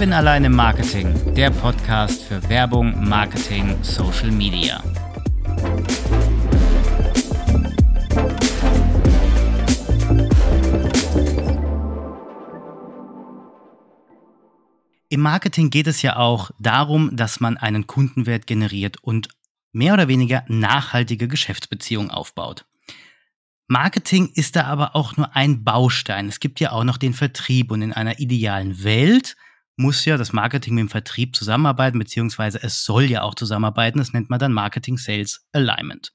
Kevin allein im Marketing, der Podcast für Werbung, Marketing, Social Media. Im Marketing geht es ja auch darum, dass man einen Kundenwert generiert und mehr oder weniger nachhaltige Geschäftsbeziehungen aufbaut. Marketing ist da aber auch nur ein Baustein. Es gibt ja auch noch den Vertrieb und in einer idealen Welt muss ja das Marketing mit dem Vertrieb zusammenarbeiten, beziehungsweise es soll ja auch zusammenarbeiten. Das nennt man dann Marketing Sales Alignment.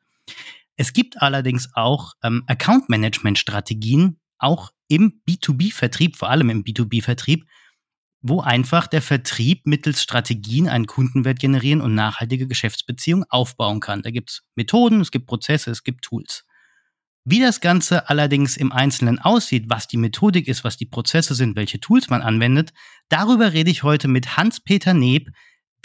Es gibt allerdings auch ähm, Account Management Strategien, auch im B2B-Vertrieb, vor allem im B2B-Vertrieb, wo einfach der Vertrieb mittels Strategien einen Kundenwert generieren und nachhaltige Geschäftsbeziehungen aufbauen kann. Da gibt es Methoden, es gibt Prozesse, es gibt Tools. Wie das Ganze allerdings im Einzelnen aussieht, was die Methodik ist, was die Prozesse sind, welche Tools man anwendet, darüber rede ich heute mit Hans-Peter Neb,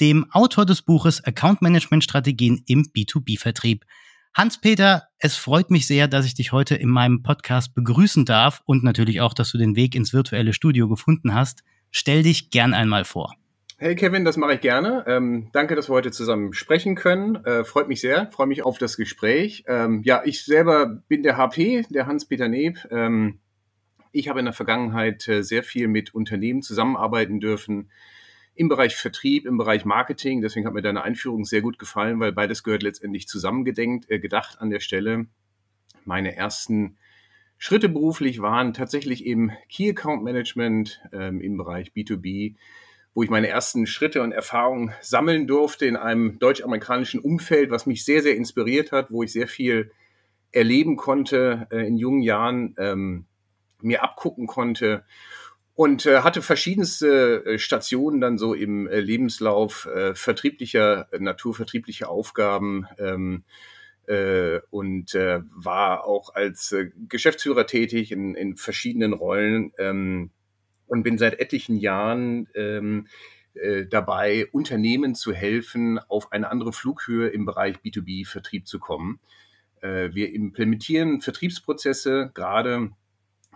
dem Autor des Buches Account Management Strategien im B2B-Vertrieb. Hans-Peter, es freut mich sehr, dass ich dich heute in meinem Podcast begrüßen darf und natürlich auch, dass du den Weg ins virtuelle Studio gefunden hast. Stell dich gern einmal vor. Hey Kevin, das mache ich gerne. Ähm, danke, dass wir heute zusammen sprechen können. Äh, freut mich sehr, freue mich auf das Gespräch. Ähm, ja, ich selber bin der HP, der Hans-Peter Neb. Ähm, ich habe in der Vergangenheit äh, sehr viel mit Unternehmen zusammenarbeiten dürfen im Bereich Vertrieb, im Bereich Marketing. Deswegen hat mir deine Einführung sehr gut gefallen, weil beides gehört letztendlich zusammengedenkt, äh, gedacht an der Stelle. Meine ersten Schritte beruflich waren tatsächlich im Key Account Management ähm, im Bereich B2B, wo ich meine ersten Schritte und Erfahrungen sammeln durfte in einem deutsch-amerikanischen Umfeld, was mich sehr, sehr inspiriert hat, wo ich sehr viel erleben konnte äh, in jungen Jahren, ähm, mir abgucken konnte und äh, hatte verschiedenste äh, Stationen dann so im äh, Lebenslauf äh, vertrieblicher Natur, vertriebliche Aufgaben. Ähm, äh, und war auch als Geschäftsführer tätig in, in verschiedenen Rollen ähm, und bin seit etlichen Jahren ähm, äh, dabei, Unternehmen zu helfen, auf eine andere Flughöhe im Bereich B2B-Vertrieb zu kommen. Äh, wir implementieren Vertriebsprozesse gerade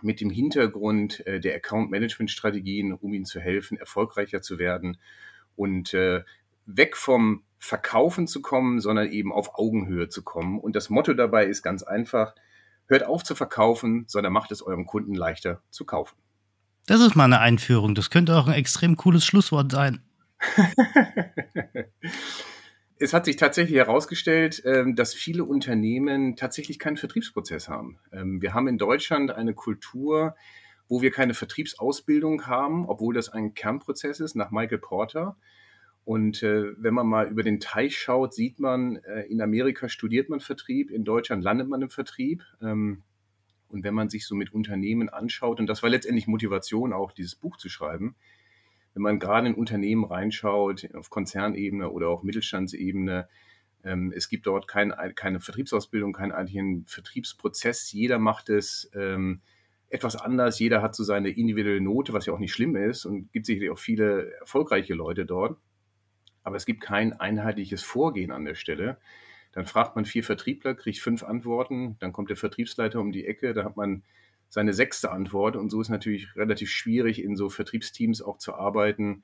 mit dem Hintergrund äh, der Account-Management-Strategien, um ihnen zu helfen, erfolgreicher zu werden und äh, weg vom Verkaufen zu kommen, sondern eben auf Augenhöhe zu kommen. Und das Motto dabei ist ganz einfach, hört auf zu verkaufen, sondern macht es eurem Kunden leichter zu kaufen. Das ist mal eine Einführung. Das könnte auch ein extrem cooles Schlusswort sein. es hat sich tatsächlich herausgestellt, ähm, dass viele Unternehmen tatsächlich keinen Vertriebsprozess haben. Ähm, wir haben in Deutschland eine Kultur, wo wir keine Vertriebsausbildung haben, obwohl das ein Kernprozess ist nach Michael Porter. Und äh, wenn man mal über den Teich schaut, sieht man, äh, in Amerika studiert man Vertrieb, in Deutschland landet man im Vertrieb. Und wenn man sich so mit Unternehmen anschaut, und das war letztendlich Motivation auch, dieses Buch zu schreiben, wenn man gerade in Unternehmen reinschaut, auf Konzernebene oder auch Mittelstandsebene, ähm, es gibt dort kein, keine Vertriebsausbildung, keinen eigentlichen Vertriebsprozess. Jeder macht es ähm, etwas anders. Jeder hat so seine individuelle Note, was ja auch nicht schlimm ist und gibt sicherlich auch viele erfolgreiche Leute dort aber es gibt kein einheitliches Vorgehen an der Stelle. Dann fragt man vier Vertriebler, kriegt fünf Antworten, dann kommt der Vertriebsleiter um die Ecke, da hat man seine sechste Antwort und so ist natürlich relativ schwierig, in so Vertriebsteams auch zu arbeiten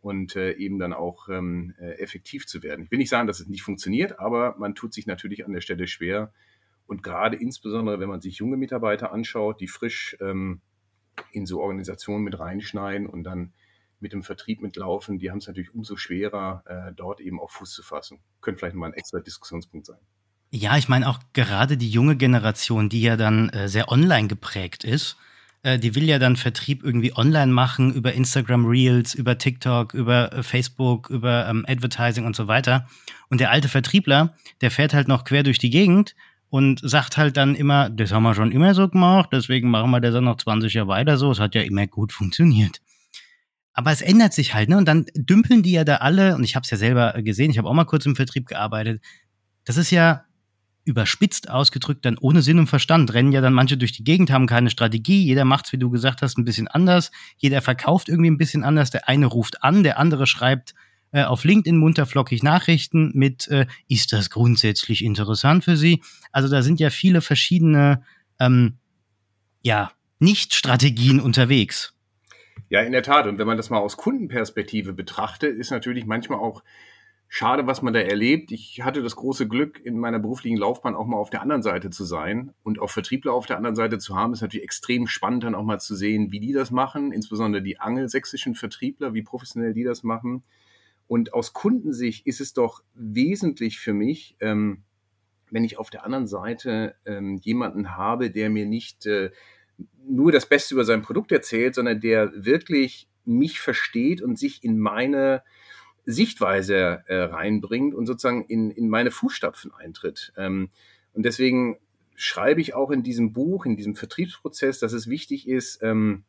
und äh, eben dann auch ähm, äh, effektiv zu werden. Ich will nicht sagen, dass es nicht funktioniert, aber man tut sich natürlich an der Stelle schwer. Und gerade insbesondere, wenn man sich junge Mitarbeiter anschaut, die frisch ähm, in so Organisationen mit reinschneiden und dann mit dem Vertrieb mitlaufen, die haben es natürlich umso schwerer, äh, dort eben auf Fuß zu fassen. Könnte vielleicht mal ein extra Diskussionspunkt sein. Ja, ich meine auch gerade die junge Generation, die ja dann äh, sehr online geprägt ist, äh, die will ja dann Vertrieb irgendwie online machen über Instagram Reels, über TikTok, über äh, Facebook, über ähm, Advertising und so weiter. Und der alte Vertriebler, der fährt halt noch quer durch die Gegend und sagt halt dann immer, das haben wir schon immer so gemacht, deswegen machen wir das dann noch 20 Jahre weiter so. Es hat ja immer gut funktioniert. Aber es ändert sich halt, ne? Und dann dümpeln die ja da alle, und ich habe es ja selber gesehen, ich habe auch mal kurz im Vertrieb gearbeitet. Das ist ja überspitzt ausgedrückt dann ohne Sinn und Verstand. Rennen ja dann manche durch die Gegend, haben keine Strategie. Jeder macht's, wie du gesagt hast, ein bisschen anders. Jeder verkauft irgendwie ein bisschen anders. Der eine ruft an, der andere schreibt äh, auf LinkedIn munterflockig Nachrichten mit, äh, ist das grundsätzlich interessant für Sie? Also da sind ja viele verschiedene, ähm, ja, Nicht-Strategien unterwegs. Ja, in der Tat. Und wenn man das mal aus Kundenperspektive betrachtet, ist natürlich manchmal auch schade, was man da erlebt. Ich hatte das große Glück, in meiner beruflichen Laufbahn auch mal auf der anderen Seite zu sein und auch Vertriebler auf der anderen Seite zu haben. Ist natürlich extrem spannend, dann auch mal zu sehen, wie die das machen, insbesondere die angelsächsischen Vertriebler, wie professionell die das machen. Und aus Kundensicht ist es doch wesentlich für mich, ähm, wenn ich auf der anderen Seite ähm, jemanden habe, der mir nicht äh, nur das Beste über sein Produkt erzählt, sondern der wirklich mich versteht und sich in meine Sichtweise äh, reinbringt und sozusagen in, in meine Fußstapfen eintritt. Ähm, und deswegen schreibe ich auch in diesem Buch, in diesem Vertriebsprozess, dass es wichtig ist, ähm,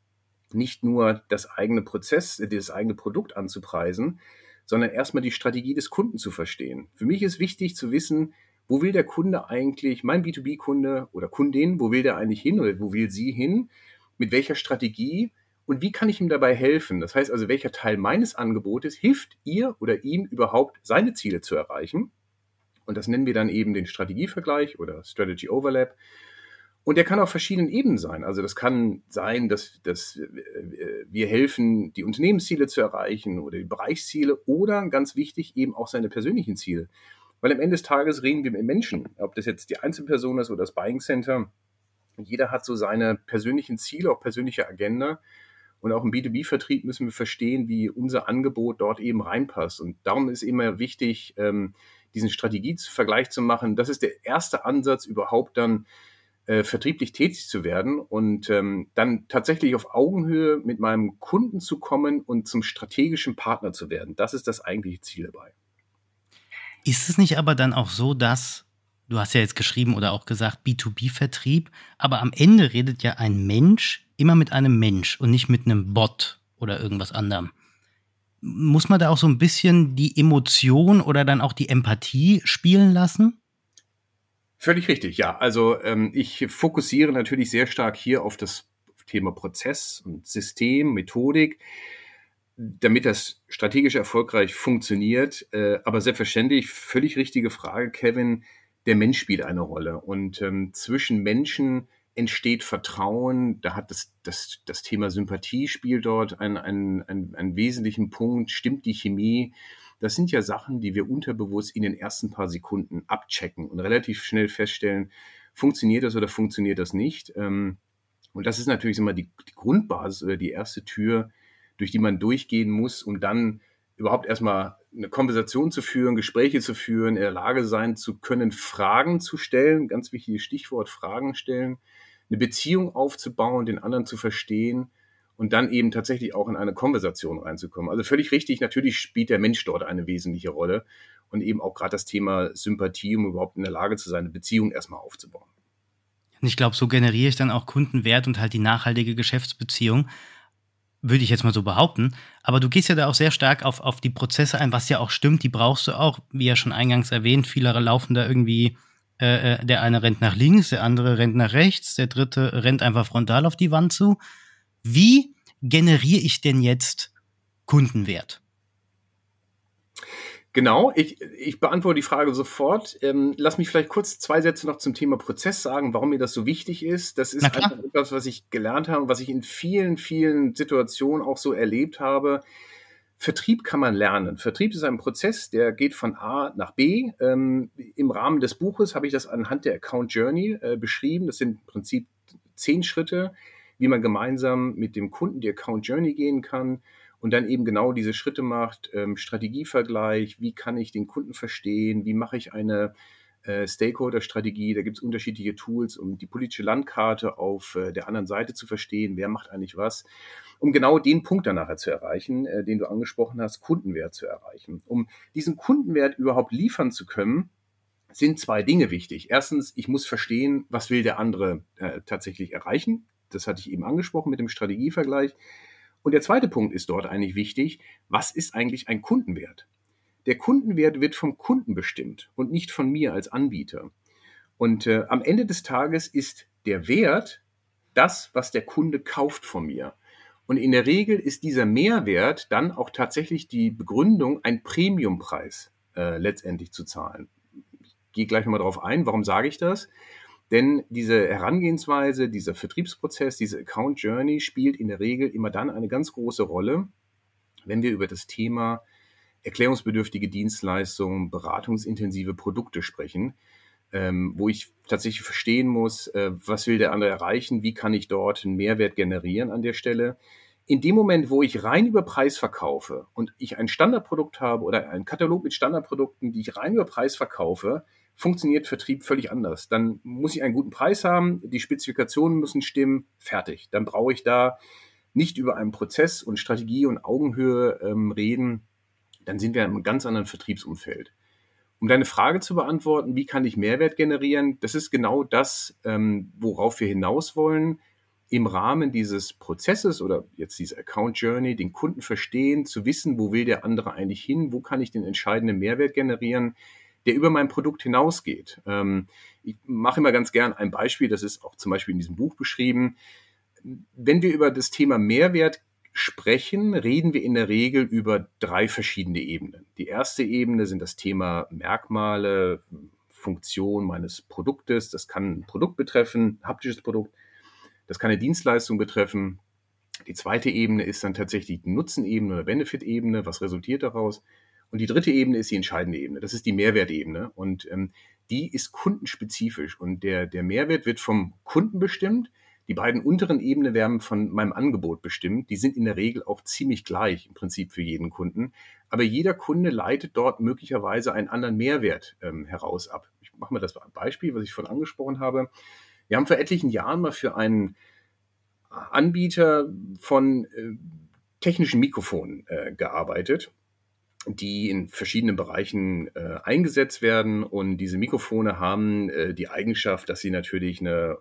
nicht nur das eigene Prozess, das eigene Produkt anzupreisen, sondern erstmal die Strategie des Kunden zu verstehen. Für mich ist wichtig zu wissen, wo will der Kunde eigentlich, mein B2B-Kunde oder Kundin, wo will der eigentlich hin oder wo will sie hin, mit welcher Strategie und wie kann ich ihm dabei helfen? Das heißt also, welcher Teil meines Angebotes hilft ihr oder ihm überhaupt, seine Ziele zu erreichen? Und das nennen wir dann eben den Strategievergleich oder Strategy Overlap. Und der kann auf verschiedenen Ebenen sein. Also das kann sein, dass, dass wir helfen, die Unternehmensziele zu erreichen oder die Bereichsziele oder ganz wichtig eben auch seine persönlichen Ziele. Weil am Ende des Tages reden wir mit Menschen, ob das jetzt die Einzelperson ist oder das Buying Center. Jeder hat so seine persönlichen Ziele, auch persönliche Agenda. Und auch im B2B-Vertrieb müssen wir verstehen, wie unser Angebot dort eben reinpasst. Und darum ist immer wichtig, ähm, diesen Strategievergleich zu machen. Das ist der erste Ansatz, überhaupt dann äh, vertrieblich tätig zu werden und ähm, dann tatsächlich auf Augenhöhe mit meinem Kunden zu kommen und zum strategischen Partner zu werden. Das ist das eigentliche Ziel dabei. Ist es nicht aber dann auch so, dass du hast ja jetzt geschrieben oder auch gesagt B2B-Vertrieb, aber am Ende redet ja ein Mensch immer mit einem Mensch und nicht mit einem Bot oder irgendwas anderem. Muss man da auch so ein bisschen die Emotion oder dann auch die Empathie spielen lassen? Völlig richtig, ja. Also ähm, ich fokussiere natürlich sehr stark hier auf das Thema Prozess und System, Methodik, damit das strategisch erfolgreich funktioniert. Äh, aber selbstverständlich, völlig richtige Frage, Kevin, der Mensch spielt eine Rolle. Und ähm, zwischen Menschen entsteht Vertrauen. Da hat das, das, das Thema Sympathie spielt dort einen, einen, einen, einen wesentlichen Punkt. Stimmt die Chemie? Das sind ja Sachen, die wir unterbewusst in den ersten paar Sekunden abchecken und relativ schnell feststellen, funktioniert das oder funktioniert das nicht. Ähm, und das ist natürlich immer die, die Grundbasis oder die erste Tür, durch die man durchgehen muss, um dann überhaupt erstmal eine Konversation zu führen, Gespräche zu führen, in der Lage sein zu können, Fragen zu stellen, ganz wichtiges Stichwort, Fragen stellen, eine Beziehung aufzubauen, den anderen zu verstehen und dann eben tatsächlich auch in eine Konversation reinzukommen. Also völlig richtig, natürlich spielt der Mensch dort eine wesentliche Rolle und eben auch gerade das Thema Sympathie, um überhaupt in der Lage zu sein, eine Beziehung erstmal aufzubauen. Und ich glaube, so generiere ich dann auch Kundenwert und halt die nachhaltige Geschäftsbeziehung würde ich jetzt mal so behaupten. Aber du gehst ja da auch sehr stark auf, auf die Prozesse ein, was ja auch stimmt, die brauchst du auch, wie ja schon eingangs erwähnt, viele laufen da irgendwie, äh, äh, der eine rennt nach links, der andere rennt nach rechts, der dritte rennt einfach frontal auf die Wand zu. Wie generiere ich denn jetzt Kundenwert? Genau, ich, ich beantworte die Frage sofort. Ähm, lass mich vielleicht kurz zwei Sätze noch zum Thema Prozess sagen, warum mir das so wichtig ist. Das ist einfach etwas, was ich gelernt habe, was ich in vielen, vielen Situationen auch so erlebt habe. Vertrieb kann man lernen. Vertrieb ist ein Prozess, der geht von A nach B. Ähm, Im Rahmen des Buches habe ich das anhand der Account Journey äh, beschrieben. Das sind im Prinzip zehn Schritte, wie man gemeinsam mit dem Kunden die Account Journey gehen kann und dann eben genau diese Schritte macht, ähm, Strategievergleich, wie kann ich den Kunden verstehen, wie mache ich eine äh, Stakeholder-Strategie, da gibt es unterschiedliche Tools, um die politische Landkarte auf äh, der anderen Seite zu verstehen, wer macht eigentlich was, um genau den Punkt dann nachher zu erreichen, äh, den du angesprochen hast, Kundenwert zu erreichen. Um diesen Kundenwert überhaupt liefern zu können, sind zwei Dinge wichtig. Erstens, ich muss verstehen, was will der andere äh, tatsächlich erreichen. Das hatte ich eben angesprochen mit dem Strategievergleich. Und der zweite Punkt ist dort eigentlich wichtig. Was ist eigentlich ein Kundenwert? Der Kundenwert wird vom Kunden bestimmt und nicht von mir als Anbieter. Und äh, am Ende des Tages ist der Wert das, was der Kunde kauft von mir. Und in der Regel ist dieser Mehrwert dann auch tatsächlich die Begründung, einen Premiumpreis äh, letztendlich zu zahlen. Ich gehe gleich nochmal darauf ein. Warum sage ich das? Denn diese Herangehensweise, dieser Vertriebsprozess, diese Account Journey spielt in der Regel immer dann eine ganz große Rolle, wenn wir über das Thema erklärungsbedürftige Dienstleistungen, beratungsintensive Produkte sprechen, ähm, wo ich tatsächlich verstehen muss, äh, was will der andere erreichen, wie kann ich dort einen Mehrwert generieren an der Stelle. In dem Moment, wo ich rein über Preis verkaufe und ich ein Standardprodukt habe oder einen Katalog mit Standardprodukten, die ich rein über Preis verkaufe, funktioniert Vertrieb völlig anders. Dann muss ich einen guten Preis haben, die Spezifikationen müssen stimmen, fertig. Dann brauche ich da nicht über einen Prozess und Strategie und Augenhöhe ähm, reden, dann sind wir in einem ganz anderen Vertriebsumfeld. Um deine Frage zu beantworten, wie kann ich Mehrwert generieren, das ist genau das, ähm, worauf wir hinaus wollen. Im Rahmen dieses Prozesses oder jetzt diese Account Journey, den Kunden verstehen, zu wissen, wo will der andere eigentlich hin, wo kann ich den entscheidenden Mehrwert generieren, der über mein Produkt hinausgeht. Ähm, ich mache immer ganz gern ein Beispiel, das ist auch zum Beispiel in diesem Buch beschrieben. Wenn wir über das Thema Mehrwert sprechen, reden wir in der Regel über drei verschiedene Ebenen. Die erste Ebene sind das Thema Merkmale, Funktion meines Produktes. Das kann ein Produkt betreffen, ein haptisches Produkt. Das kann eine Dienstleistung betreffen. Die zweite Ebene ist dann tatsächlich die Nutzenebene oder Benefit-Ebene. Was resultiert daraus? Und die dritte Ebene ist die entscheidende Ebene. Das ist die Mehrwertebene. Und ähm, die ist kundenspezifisch. Und der, der Mehrwert wird vom Kunden bestimmt. Die beiden unteren Ebenen werden von meinem Angebot bestimmt. Die sind in der Regel auch ziemlich gleich im Prinzip für jeden Kunden. Aber jeder Kunde leitet dort möglicherweise einen anderen Mehrwert ähm, heraus ab. Ich mache mal das Beispiel, was ich vorhin angesprochen habe. Wir haben vor etlichen Jahren mal für einen Anbieter von äh, technischen Mikrofonen äh, gearbeitet die in verschiedenen Bereichen äh, eingesetzt werden. Und diese Mikrofone haben äh, die Eigenschaft, dass sie natürlich eine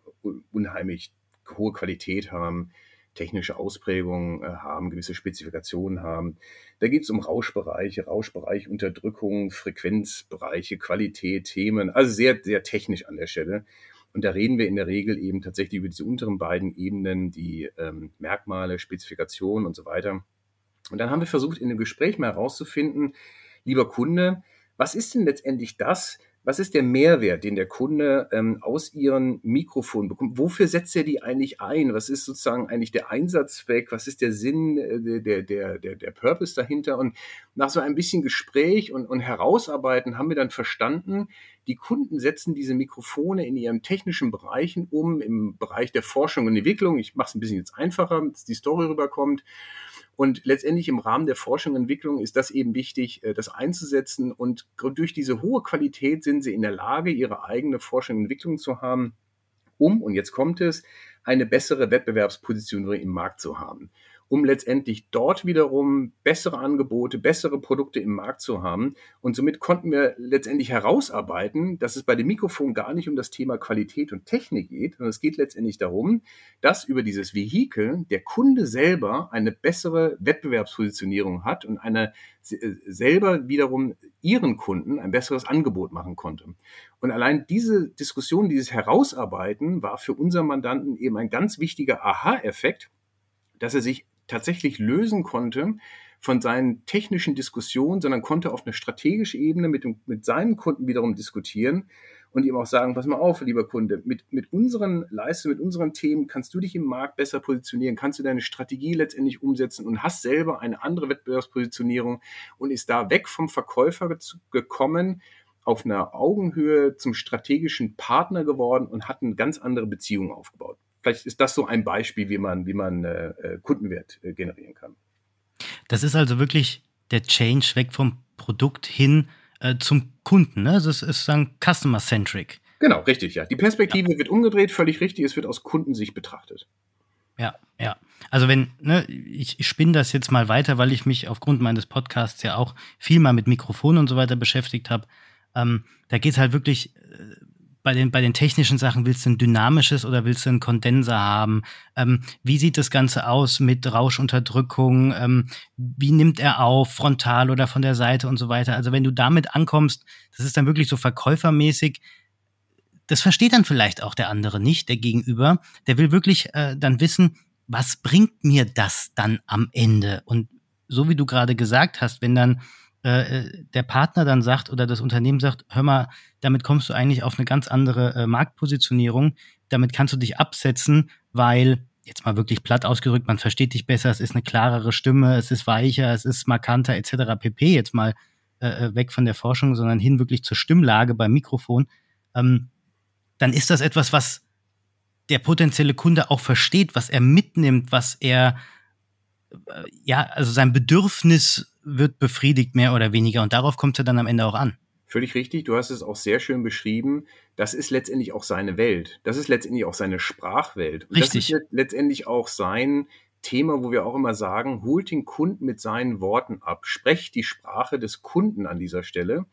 unheimlich hohe Qualität haben, technische Ausprägungen äh, haben, gewisse Spezifikationen haben. Da geht es um Rauschbereiche, Rauschbereich, Unterdrückung, Frequenzbereiche, Qualität, Themen, also sehr, sehr technisch an der Stelle. Und da reden wir in der Regel eben tatsächlich über diese unteren beiden Ebenen, die ähm, Merkmale, Spezifikationen und so weiter. Und dann haben wir versucht, in dem Gespräch mal herauszufinden, lieber Kunde, was ist denn letztendlich das, was ist der Mehrwert, den der Kunde ähm, aus Ihren Mikrofon bekommt? Wofür setzt er die eigentlich ein? Was ist sozusagen eigentlich der Einsatzzweck? Was ist der Sinn, äh, der, der, der, der Purpose dahinter? Und nach so ein bisschen Gespräch und, und Herausarbeiten haben wir dann verstanden, die Kunden setzen diese Mikrofone in ihren technischen Bereichen um, im Bereich der Forschung und Entwicklung. Ich mache es ein bisschen jetzt einfacher, dass die Story rüberkommt. Und letztendlich im Rahmen der Forschung und Entwicklung ist das eben wichtig, äh, das einzusetzen. Und durch diese hohe Qualität sind sie in der Lage, ihre eigene Forschung und Entwicklung zu haben, um, und jetzt kommt es, eine bessere Wettbewerbspositionierung im Markt zu haben um letztendlich dort wiederum bessere Angebote, bessere Produkte im Markt zu haben. Und somit konnten wir letztendlich herausarbeiten, dass es bei dem Mikrofon gar nicht um das Thema Qualität und Technik geht, sondern es geht letztendlich darum, dass über dieses Vehikel der Kunde selber eine bessere Wettbewerbspositionierung hat und eine äh, selber wiederum ihren Kunden ein besseres Angebot machen konnte. Und allein diese Diskussion, dieses Herausarbeiten war für unseren Mandanten eben ein ganz wichtiger Aha-Effekt, dass er sich tatsächlich lösen konnte von seinen technischen Diskussionen, sondern konnte auf einer strategischen Ebene mit, dem, mit seinen Kunden wiederum diskutieren und ihm auch sagen, pass mal auf, lieber Kunde, mit, mit unseren Leistungen, mit unseren Themen kannst du dich im Markt besser positionieren, kannst du deine Strategie letztendlich umsetzen und hast selber eine andere Wettbewerbspositionierung und ist da weg vom Verkäufer gekommen, auf einer Augenhöhe zum strategischen Partner geworden und hat eine ganz andere Beziehung aufgebaut vielleicht ist das so ein Beispiel, wie man, wie man äh, äh, Kundenwert äh, generieren kann. Das ist also wirklich der Change weg vom Produkt hin äh, zum Kunden. Ne? Also es ist dann customer-centric. Genau, richtig, ja. Die Perspektive ja. wird umgedreht, völlig richtig. Es wird aus Kundensicht betrachtet. Ja, ja. Also wenn, ne, ich, ich spinne das jetzt mal weiter, weil ich mich aufgrund meines Podcasts ja auch viel mal mit Mikrofonen und so weiter beschäftigt habe. Ähm, da geht es halt wirklich äh, bei den, bei den technischen Sachen willst du ein dynamisches oder willst du einen Kondenser haben? Ähm, wie sieht das Ganze aus mit Rauschunterdrückung? Ähm, wie nimmt er auf, frontal oder von der Seite und so weiter? Also wenn du damit ankommst, das ist dann wirklich so verkäufermäßig. Das versteht dann vielleicht auch der andere nicht, der Gegenüber. Der will wirklich äh, dann wissen, was bringt mir das dann am Ende? Und so wie du gerade gesagt hast, wenn dann äh, der Partner dann sagt oder das Unternehmen sagt, hör mal, damit kommst du eigentlich auf eine ganz andere äh, Marktpositionierung, damit kannst du dich absetzen, weil jetzt mal wirklich platt ausgedrückt, man versteht dich besser, es ist eine klarere Stimme, es ist weicher, es ist markanter etc. pp. Jetzt mal äh, äh, weg von der Forschung, sondern hin wirklich zur Stimmlage beim Mikrofon, ähm, dann ist das etwas, was der potenzielle Kunde auch versteht, was er mitnimmt, was er äh, ja, also sein Bedürfnis wird befriedigt mehr oder weniger und darauf kommt er dann am Ende auch an. Völlig richtig, du hast es auch sehr schön beschrieben. Das ist letztendlich auch seine Welt. Das ist letztendlich auch seine Sprachwelt. Und richtig. Das ist letztendlich auch sein Thema, wo wir auch immer sagen, holt den Kunden mit seinen Worten ab, sprecht die Sprache des Kunden an dieser Stelle.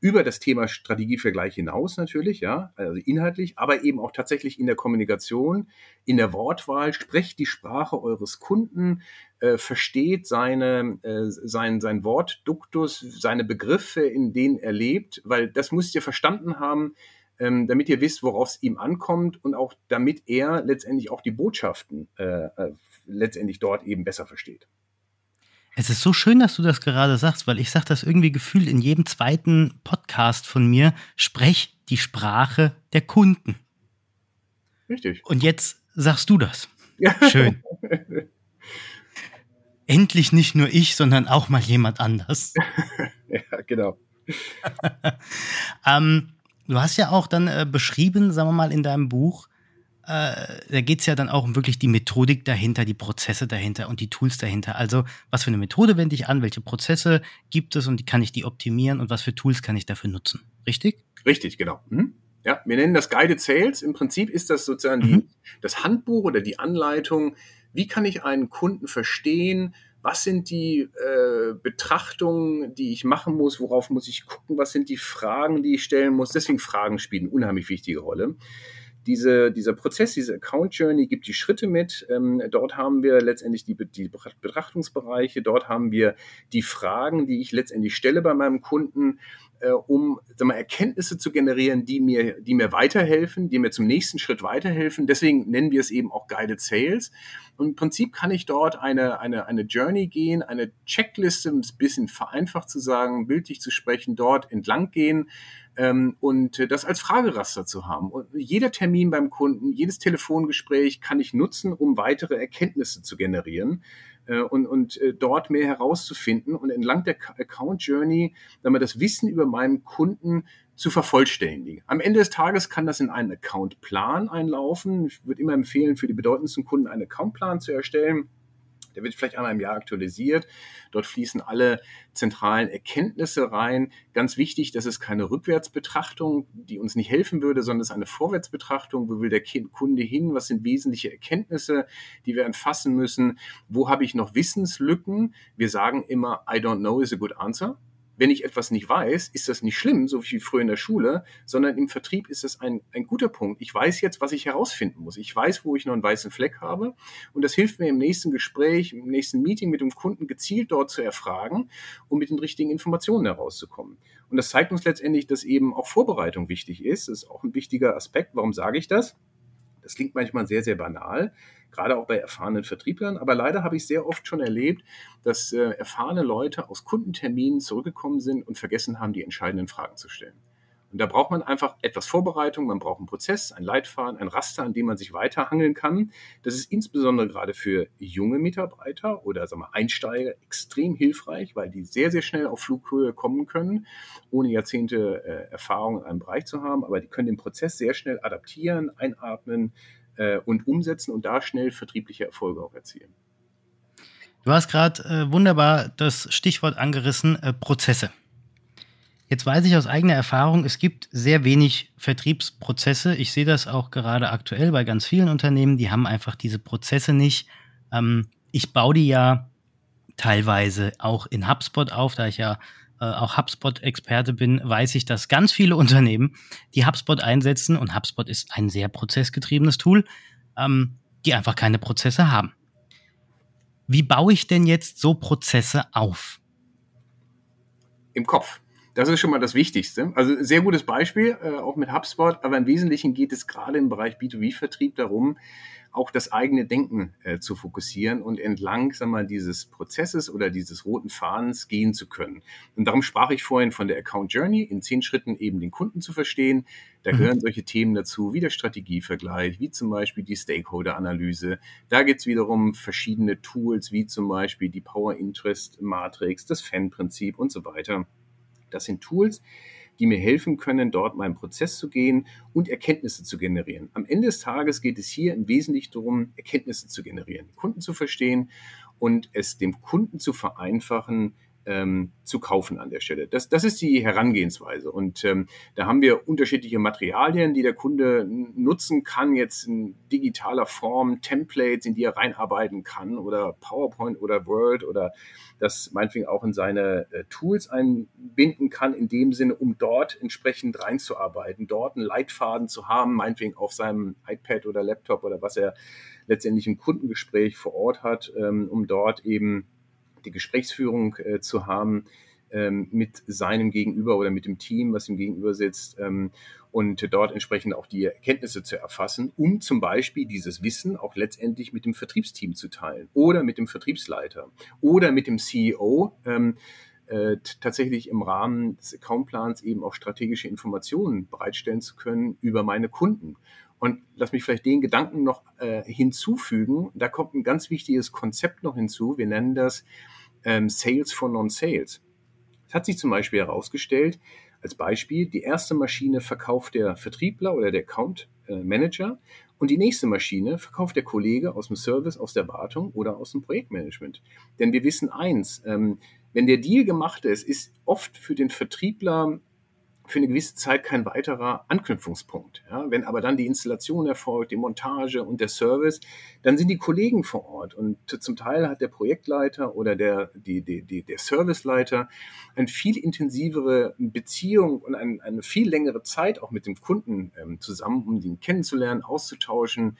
Über das Thema Strategievergleich hinaus natürlich, ja, also inhaltlich, aber eben auch tatsächlich in der Kommunikation, in der Wortwahl, sprecht die Sprache eures Kunden, äh, versteht seine, äh, sein, sein Wortduktus, seine Begriffe, in denen er lebt, weil das müsst ihr verstanden haben, ähm, damit ihr wisst, worauf es ihm ankommt und auch damit er letztendlich auch die Botschaften äh, äh, letztendlich dort eben besser versteht. Es ist so schön, dass du das gerade sagst, weil ich sage das irgendwie gefühlt in jedem zweiten Podcast von mir, sprech die Sprache der Kunden. Richtig. Und jetzt sagst du das. Ja. Schön. Endlich nicht nur ich, sondern auch mal jemand anders. ja, genau. ähm, Du hast ja auch dann äh, beschrieben, sagen wir mal, in deinem Buch, äh, da geht es ja dann auch um wirklich die Methodik dahinter, die Prozesse dahinter und die Tools dahinter. Also, was für eine Methode wende ich an, welche Prozesse gibt es und wie kann ich die optimieren und was für Tools kann ich dafür nutzen? Richtig? Richtig, genau. Hm? Ja, wir nennen das Guided Sales. Im Prinzip ist das sozusagen mhm. die, das Handbuch oder die Anleitung, wie kann ich einen Kunden verstehen, was sind die äh, Betrachtungen, die ich machen muss, worauf muss ich gucken, was sind die Fragen, die ich stellen muss. Deswegen Fragen spielen eine unheimlich wichtige Rolle. Diese, dieser Prozess, diese Account Journey gibt die Schritte mit. Ähm, dort haben wir letztendlich die, die Betrachtungsbereiche, dort haben wir die Fragen, die ich letztendlich stelle bei meinem Kunden, äh, um sag mal, Erkenntnisse zu generieren, die mir, die mir weiterhelfen, die mir zum nächsten Schritt weiterhelfen. Deswegen nennen wir es eben auch Guided Sales. Und im Prinzip kann ich dort eine, eine, eine Journey gehen, eine Checkliste, ein bisschen vereinfacht zu sagen, bildlich zu sprechen, dort entlang gehen ähm, und das als Frageraster zu haben. Und jeder Termin beim Kunden, jedes Telefongespräch kann ich nutzen, um weitere Erkenntnisse zu generieren äh, und, und äh, dort mehr herauszufinden und entlang der Account Journey dann mal das Wissen über meinen Kunden zu vervollständigen. Am Ende des Tages kann das in einen Accountplan einlaufen. Ich würde immer empfehlen, für die bedeutendsten Kunden einen Accountplan zu erstellen. Der wird vielleicht einmal im Jahr aktualisiert. Dort fließen alle zentralen Erkenntnisse rein. Ganz wichtig, das ist keine Rückwärtsbetrachtung, die uns nicht helfen würde, sondern es ist eine Vorwärtsbetrachtung. Wo will der Kunde hin? Was sind wesentliche Erkenntnisse, die wir erfassen müssen? Wo habe ich noch Wissenslücken? Wir sagen immer, I don't know is a good answer wenn ich etwas nicht weiß, ist das nicht schlimm, so wie früher in der Schule, sondern im Vertrieb ist das ein, ein guter Punkt. Ich weiß jetzt, was ich herausfinden muss. Ich weiß, wo ich noch einen weißen Fleck habe. Und das hilft mir im nächsten Gespräch, im nächsten Meeting mit dem Kunden gezielt dort zu erfragen, um mit den richtigen Informationen herauszukommen. Und das zeigt uns letztendlich, dass eben auch Vorbereitung wichtig ist. Das ist auch ein wichtiger Aspekt. Warum sage ich das? Das klingt manchmal sehr, sehr banal gerade auch bei erfahrenen Vertrieblern. Aber leider habe ich sehr oft schon erlebt, dass äh, erfahrene Leute aus Kundenterminen zurückgekommen sind und vergessen haben, die entscheidenden Fragen zu stellen. Und da braucht man einfach etwas Vorbereitung, man braucht einen Prozess, ein Leitfaden, ein Raster, an dem man sich weiterhangeln kann. Das ist insbesondere gerade für junge Mitarbeiter oder sagen wir, Einsteiger extrem hilfreich, weil die sehr, sehr schnell auf Flughöhe kommen können, ohne Jahrzehnte äh, Erfahrung in einem Bereich zu haben. Aber die können den Prozess sehr schnell adaptieren, einatmen, äh, und umsetzen und da schnell vertriebliche Erfolge auch erzielen. Du hast gerade äh, wunderbar das Stichwort angerissen, äh, Prozesse. Jetzt weiß ich aus eigener Erfahrung, es gibt sehr wenig Vertriebsprozesse. Ich sehe das auch gerade aktuell bei ganz vielen Unternehmen, die haben einfach diese Prozesse nicht. Ähm, ich baue die ja teilweise auch in HubSpot auf, da ich ja äh, auch HubSpot-Experte bin, weiß ich, dass ganz viele Unternehmen, die HubSpot einsetzen, und HubSpot ist ein sehr prozessgetriebenes Tool, ähm, die einfach keine Prozesse haben. Wie baue ich denn jetzt so Prozesse auf? Im Kopf. Das ist schon mal das Wichtigste. Also sehr gutes Beispiel, äh, auch mit HubSpot, aber im Wesentlichen geht es gerade im Bereich B2B-Vertrieb darum, auch das eigene Denken äh, zu fokussieren und entlang sag mal, dieses Prozesses oder dieses roten Fadens gehen zu können. Und darum sprach ich vorhin von der Account Journey, in zehn Schritten eben den Kunden zu verstehen. Da mhm. gehören solche Themen dazu wie der Strategievergleich, wie zum Beispiel die Stakeholder-Analyse. Da gibt's wiederum verschiedene Tools, wie zum Beispiel die Power Interest Matrix, das Fan-Prinzip und so weiter. Das sind Tools, die mir helfen können, dort meinen Prozess zu gehen und Erkenntnisse zu generieren. Am Ende des Tages geht es hier im Wesentlichen darum, Erkenntnisse zu generieren, Kunden zu verstehen und es dem Kunden zu vereinfachen, ähm, zu kaufen an der Stelle. Das, das ist die Herangehensweise. Und ähm, da haben wir unterschiedliche Materialien, die der Kunde nutzen kann, jetzt in digitaler Form, Templates, in die er reinarbeiten kann oder PowerPoint oder Word oder das meinetwegen auch in seine äh, Tools einbinden kann, in dem Sinne, um dort entsprechend reinzuarbeiten, dort einen Leitfaden zu haben, meinetwegen auf seinem iPad oder Laptop oder was er letztendlich im Kundengespräch vor Ort hat, ähm, um dort eben die Gesprächsführung äh, zu haben ähm, mit seinem Gegenüber oder mit dem Team, was ihm gegenüber sitzt ähm, und dort entsprechend auch die Erkenntnisse zu erfassen, um zum Beispiel dieses Wissen auch letztendlich mit dem Vertriebsteam zu teilen oder mit dem Vertriebsleiter oder mit dem CEO. Ähm, äh, tatsächlich im Rahmen des Accountplans eben auch strategische Informationen bereitstellen zu können über meine Kunden. Und lass mich vielleicht den Gedanken noch äh, hinzufügen. Da kommt ein ganz wichtiges Konzept noch hinzu. Wir nennen das ähm, Sales for Non-Sales. Es hat sich zum Beispiel herausgestellt, als Beispiel, die erste Maschine verkauft der Vertriebler oder der Account äh, Manager und die nächste Maschine verkauft der Kollege aus dem Service, aus der Wartung oder aus dem Projektmanagement. Denn wir wissen eins, ähm, wenn der Deal gemacht ist, ist oft für den Vertriebler für eine gewisse Zeit kein weiterer Anknüpfungspunkt. Ja, wenn aber dann die Installation erfolgt, die Montage und der Service, dann sind die Kollegen vor Ort und zum Teil hat der Projektleiter oder der, die, die, die, der Serviceleiter eine viel intensivere Beziehung und ein, eine viel längere Zeit auch mit dem Kunden ähm, zusammen, um ihn kennenzulernen, auszutauschen,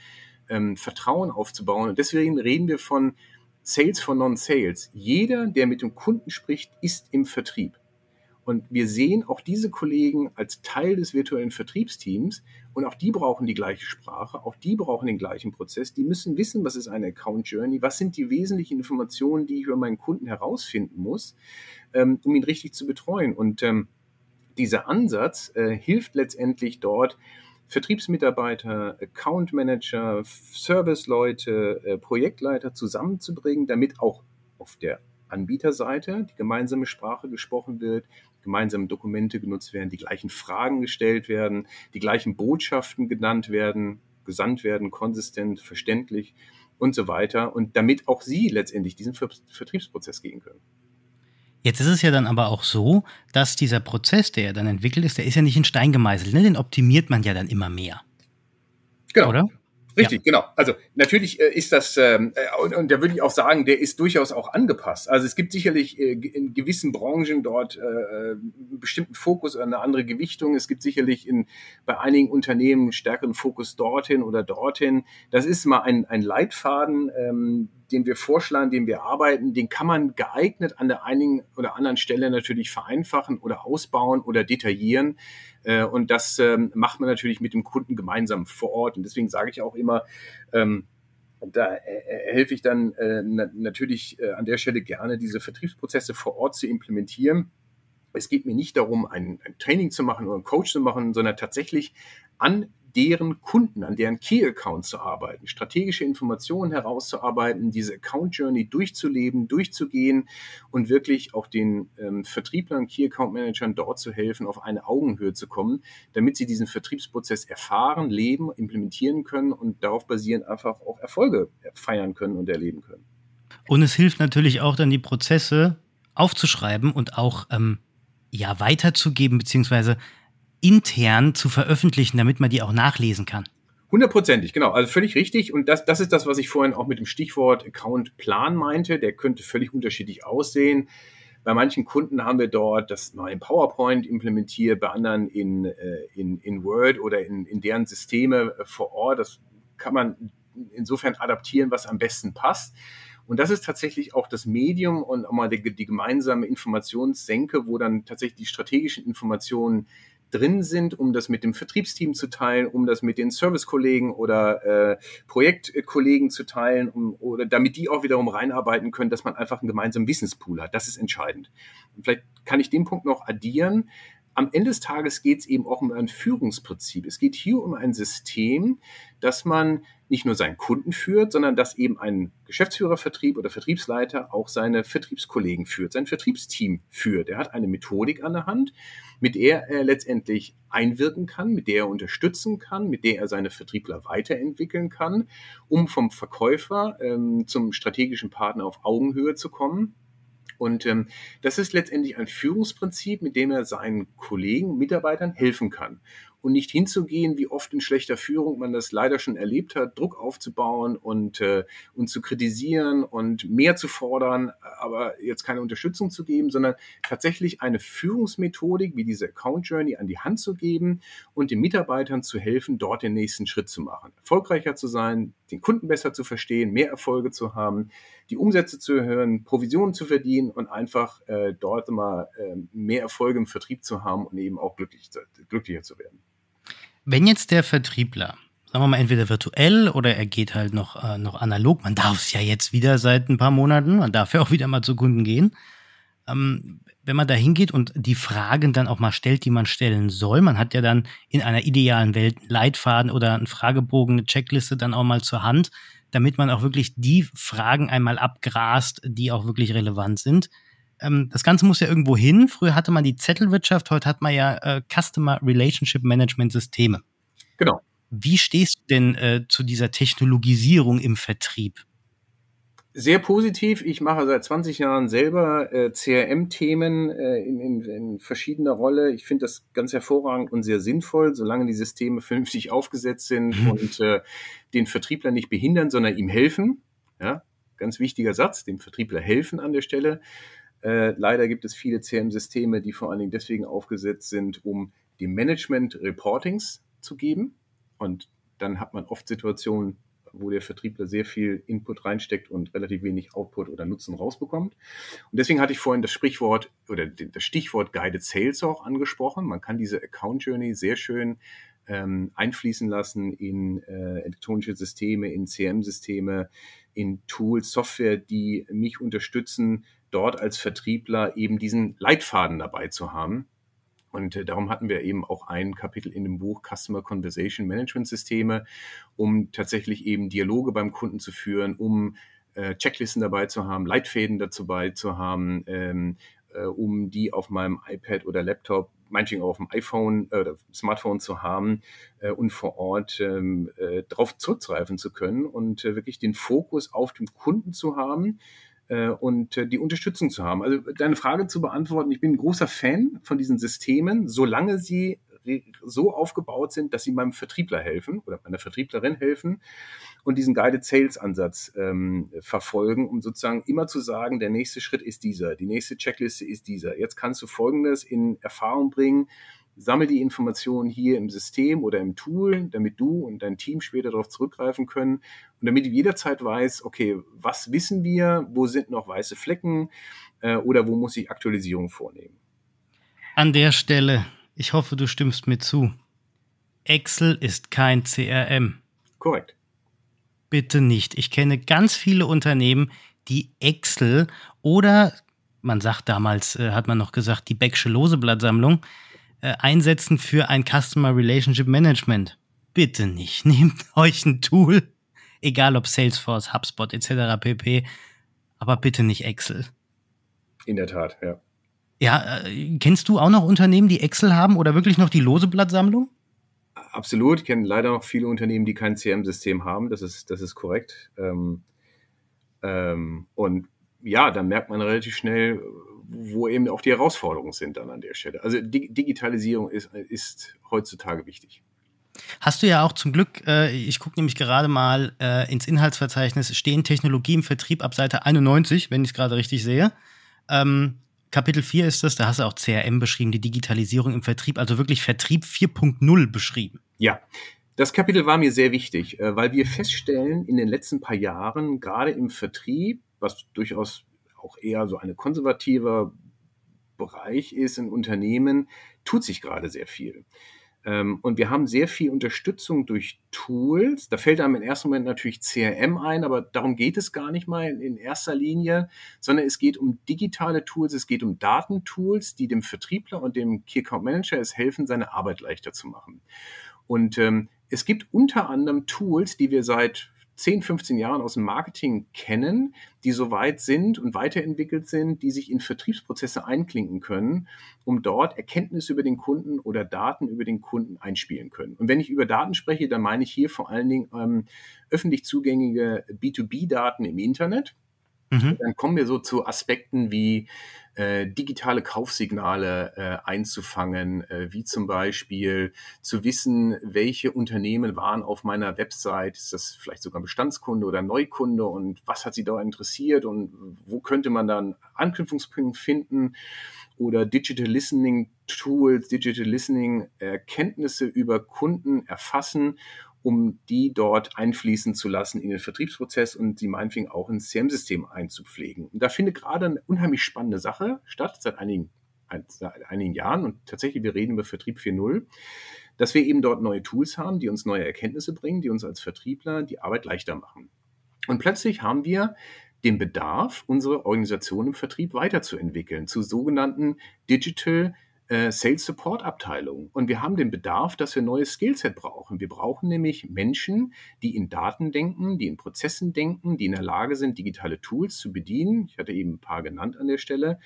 ähm, Vertrauen aufzubauen. Und deswegen reden wir von Sales for Non-Sales. Jeder, der mit dem Kunden spricht, ist im Vertrieb. Und wir sehen auch diese Kollegen als Teil des virtuellen Vertriebsteams und auch die brauchen die gleiche Sprache, auch die brauchen den gleichen Prozess. Die müssen wissen, was ist eine Account Journey, was sind die wesentlichen Informationen, die ich über meinen Kunden herausfinden muss, ähm, um ihn richtig zu betreuen. Und ähm, dieser Ansatz äh, hilft letztendlich dort, Vertriebsmitarbeiter, Account Manager, Serviceleute, äh, Projektleiter zusammenzubringen, damit auch auf der Anbieterseite die gemeinsame Sprache gesprochen wird, gemeinsame Dokumente genutzt werden, die gleichen Fragen gestellt werden, die gleichen Botschaften genannt werden, gesandt werden, konsistent, verständlich und so weiter. Und damit auch Sie letztendlich diesen Vertriebsprozess gehen können. Jetzt ist es ja dann aber auch so, dass dieser Prozess, der dann entwickelt ist, der ist ja nicht in Stein gemeißelt. Ne? Den optimiert man ja dann immer mehr. Genau. Oder? Richtig, ja. genau. Also natürlich äh, ist das, ähm, äh, und, und da würde ich auch sagen, der ist durchaus auch angepasst. Also es gibt sicherlich äh, in gewissen Branchen dort äh, einen bestimmten Fokus oder eine andere Gewichtung. Es gibt sicherlich in, bei einigen Unternehmen stärkeren Fokus dorthin oder dorthin. Das ist mal ein, ein Leitfaden, ähm, den wir vorschlagen, den wir arbeiten, den kann man geeignet an der einen oder anderen Stelle natürlich vereinfachen oder ausbauen oder detaillieren. Äh, und das ähm, macht man natürlich mit dem Kunden gemeinsam vor Ort. Und deswegen sage ich auch immer, ähm, da äh, helfe ich dann äh, natürlich an der Stelle gerne, diese Vertriebsprozesse vor Ort zu implementieren. Es geht mir nicht darum, ein, ein Training zu machen oder einen Coach zu machen, sondern tatsächlich an deren Kunden, an deren Key-Account zu arbeiten, strategische Informationen herauszuarbeiten, diese Account-Journey durchzuleben, durchzugehen und wirklich auch den ähm, Vertrieblern, Key-Account-Managern dort zu helfen, auf eine Augenhöhe zu kommen, damit sie diesen Vertriebsprozess erfahren, leben, implementieren können und darauf basierend einfach auch Erfolge feiern können und erleben können. Und es hilft natürlich auch dann die Prozesse aufzuschreiben und auch ähm, ja weiterzugeben, beziehungsweise intern zu veröffentlichen, damit man die auch nachlesen kann. Hundertprozentig, genau. Also völlig richtig. Und das, das ist das, was ich vorhin auch mit dem Stichwort Account Plan meinte. Der könnte völlig unterschiedlich aussehen. Bei manchen Kunden haben wir dort das mal in PowerPoint implementiert, bei anderen in, äh, in, in Word oder in, in deren Systeme vor Ort. Das kann man insofern adaptieren, was am besten passt. Und das ist tatsächlich auch das Medium und auch mal die, die gemeinsame Informationssenke, wo dann tatsächlich die strategischen Informationen drin sind, um das mit dem Vertriebsteam zu teilen, um das mit den Servicekollegen oder äh, Projektkollegen zu teilen, um, oder damit die auch wiederum reinarbeiten können, dass man einfach einen gemeinsamen Wissenspool hat. Das ist entscheidend. Und vielleicht kann ich den Punkt noch addieren. Am Ende des Tages geht es eben auch um ein Führungsprinzip. Es geht hier um ein System, dass man nicht nur seinen Kunden führt, sondern dass eben ein Geschäftsführervertrieb oder Vertriebsleiter auch seine Vertriebskollegen führt, sein Vertriebsteam führt. Er hat eine Methodik an der Hand, mit der er letztendlich einwirken kann, mit der er unterstützen kann, mit der er seine Vertriebler weiterentwickeln kann, um vom Verkäufer ähm, zum strategischen Partner auf Augenhöhe zu kommen. Und ähm, das ist letztendlich ein Führungsprinzip, mit dem er seinen Kollegen, Mitarbeitern helfen kann. Und nicht hinzugehen, wie oft in schlechter Führung man das leider schon erlebt hat, Druck aufzubauen und, äh, und zu kritisieren und mehr zu fordern, aber jetzt keine Unterstützung zu geben, sondern tatsächlich eine Führungsmethodik wie diese Account Journey an die Hand zu geben und den Mitarbeitern zu helfen, dort den nächsten Schritt zu machen, erfolgreicher zu sein, den Kunden besser zu verstehen, mehr Erfolge zu haben, die Umsätze zu erhöhen, Provisionen zu verdienen und einfach äh, dort immer äh, mehr Erfolge im Vertrieb zu haben und eben auch glücklich, glücklicher zu werden. Wenn jetzt der Vertriebler, sagen wir mal entweder virtuell oder er geht halt noch, äh, noch analog, man darf es ja jetzt wieder seit ein paar Monaten, man darf ja auch wieder mal zu Kunden gehen. Ähm, wenn man da hingeht und die Fragen dann auch mal stellt, die man stellen soll, man hat ja dann in einer idealen Welt einen Leitfaden oder einen Fragebogen, eine Checkliste dann auch mal zur Hand, damit man auch wirklich die Fragen einmal abgrast, die auch wirklich relevant sind ähm, das Ganze muss ja irgendwo hin. Früher hatte man die Zettelwirtschaft, heute hat man ja äh, Customer Relationship Management Systeme. Genau. Wie stehst du denn äh, zu dieser Technologisierung im Vertrieb? Sehr positiv. Ich mache seit 20 Jahren selber äh, CRM-Themen äh, in, in, in verschiedener Rolle. Ich finde das ganz hervorragend und sehr sinnvoll, solange die Systeme vernünftig aufgesetzt sind mhm. und äh, den Vertriebler nicht behindern, sondern ihm helfen. Ja, ganz wichtiger Satz, dem Vertriebler helfen an der Stelle. Äh, leider gibt es viele CRM-Systeme, die vor allen Dingen deswegen aufgesetzt sind, um dem Management Reportings zu geben. Und dann hat man oft Situationen, wo der Vertriebler sehr viel Input reinsteckt und relativ wenig Output oder Nutzen rausbekommt. Und deswegen hatte ich vorhin das Sprichwort oder das Stichwort Guided Sales auch angesprochen. Man kann diese Account Journey sehr schön ähm, einfließen lassen in äh, elektronische Systeme, in CM-Systeme, in Tools, Software, die mich unterstützen, dort als Vertriebler eben diesen Leitfaden dabei zu haben. Und äh, darum hatten wir eben auch ein Kapitel in dem Buch Customer Conversation Management Systeme, um tatsächlich eben Dialoge beim Kunden zu führen, um äh, Checklisten dabei zu haben, Leitfäden dazu bei zu haben, ähm, äh, um die auf meinem iPad oder Laptop, meinetwegen auch auf dem iPhone äh, oder Smartphone zu haben und vor Ort ähm, äh, darauf zurückgreifen zu können und wirklich den Fokus auf dem Kunden zu haben und äh, die Unterstützung zu haben. Also deine Frage zu beantworten, ich bin ein großer Fan von diesen Systemen, solange sie so aufgebaut sind, dass sie meinem Vertriebler helfen oder meiner Vertrieblerin helfen und diesen Guided Sales Ansatz ähm, verfolgen, um sozusagen immer zu sagen, der nächste Schritt ist dieser, die nächste Checkliste ist dieser. Jetzt kannst du Folgendes in Erfahrung bringen sammel die Informationen hier im System oder im Tool, damit du und dein Team später darauf zurückgreifen können und damit du jederzeit weißt, okay, was wissen wir, wo sind noch weiße Flecken äh, oder wo muss ich Aktualisierung vornehmen. An der Stelle, ich hoffe, du stimmst mir zu. Excel ist kein CRM. Korrekt. Bitte nicht. Ich kenne ganz viele Unternehmen, die Excel oder man sagt damals, äh, hat man noch gesagt, die Becksche Loseblattsammlung, äh, einsetzen für ein Customer Relationship Management. Bitte nicht. Nehmt euch ein Tool, egal ob Salesforce, HubSpot etc. pp. Aber bitte nicht Excel. In der Tat, ja. Ja, äh, kennst du auch noch Unternehmen, die Excel haben oder wirklich noch die lose Blattsammlung? Absolut. Ich kenne leider noch viele Unternehmen, die kein CM-System haben. Das ist, das ist korrekt. Ähm, ähm, und ja, dann merkt man relativ schnell, wo eben auch die Herausforderungen sind dann an der Stelle. Also Digitalisierung ist, ist heutzutage wichtig. Hast du ja auch zum Glück, äh, ich gucke nämlich gerade mal äh, ins Inhaltsverzeichnis, stehen Technologie im Vertrieb ab Seite 91, wenn ich es gerade richtig sehe. Ähm, Kapitel 4 ist das, da hast du auch CRM beschrieben, die Digitalisierung im Vertrieb, also wirklich Vertrieb 4.0 beschrieben. Ja, das Kapitel war mir sehr wichtig, äh, weil wir feststellen, in den letzten paar Jahren, gerade im Vertrieb, was durchaus auch eher so eine konservative Bereich ist in Unternehmen, tut sich gerade sehr viel. Ähm, und wir haben sehr viel Unterstützung durch Tools. Da fällt einem im ersten Moment natürlich CRM ein, aber darum geht es gar nicht mal in erster Linie, sondern es geht um digitale Tools, es geht um Datentools, die dem Vertriebler und dem Key Account Manager es helfen, seine Arbeit leichter zu machen. Und ähm, es gibt unter anderem Tools, die wir seit 10, 15 Jahren aus dem Marketing kennen, die so weit sind und weiterentwickelt sind, die sich in Vertriebsprozesse einklinken können, um dort Erkenntnisse über den Kunden oder Daten über den Kunden einspielen können. Und wenn ich über Daten spreche, dann meine ich hier vor allen Dingen ähm, öffentlich zugängliche B2B-Daten im Internet. Mhm. Dann kommen wir so zu Aspekten wie äh, digitale Kaufsignale äh, einzufangen, äh, wie zum Beispiel zu wissen, welche Unternehmen waren auf meiner Website, ist das vielleicht sogar Bestandskunde oder Neukunde? Und was hat sie da interessiert? Und wo könnte man dann Anknüpfungspunkte finden? Oder Digital Listening Tools, Digital Listening Erkenntnisse über Kunden erfassen um die dort einfließen zu lassen in den Vertriebsprozess und sie meinetwegen auch ins CM-System einzupflegen. Und da findet gerade eine unheimlich spannende Sache statt, seit einigen, seit einigen Jahren. Und tatsächlich, wir reden über Vertrieb 4.0, dass wir eben dort neue Tools haben, die uns neue Erkenntnisse bringen, die uns als Vertriebler die Arbeit leichter machen. Und plötzlich haben wir den Bedarf, unsere Organisation im Vertrieb weiterzuentwickeln zu sogenannten Digital äh, Sales Support Abteilung. Und wir haben den Bedarf, dass wir neues Skillset brauchen. Wir brauchen nämlich Menschen, die in Daten denken, die in Prozessen denken, die in der Lage sind, digitale Tools zu bedienen. Ich hatte eben ein paar genannt an der Stelle.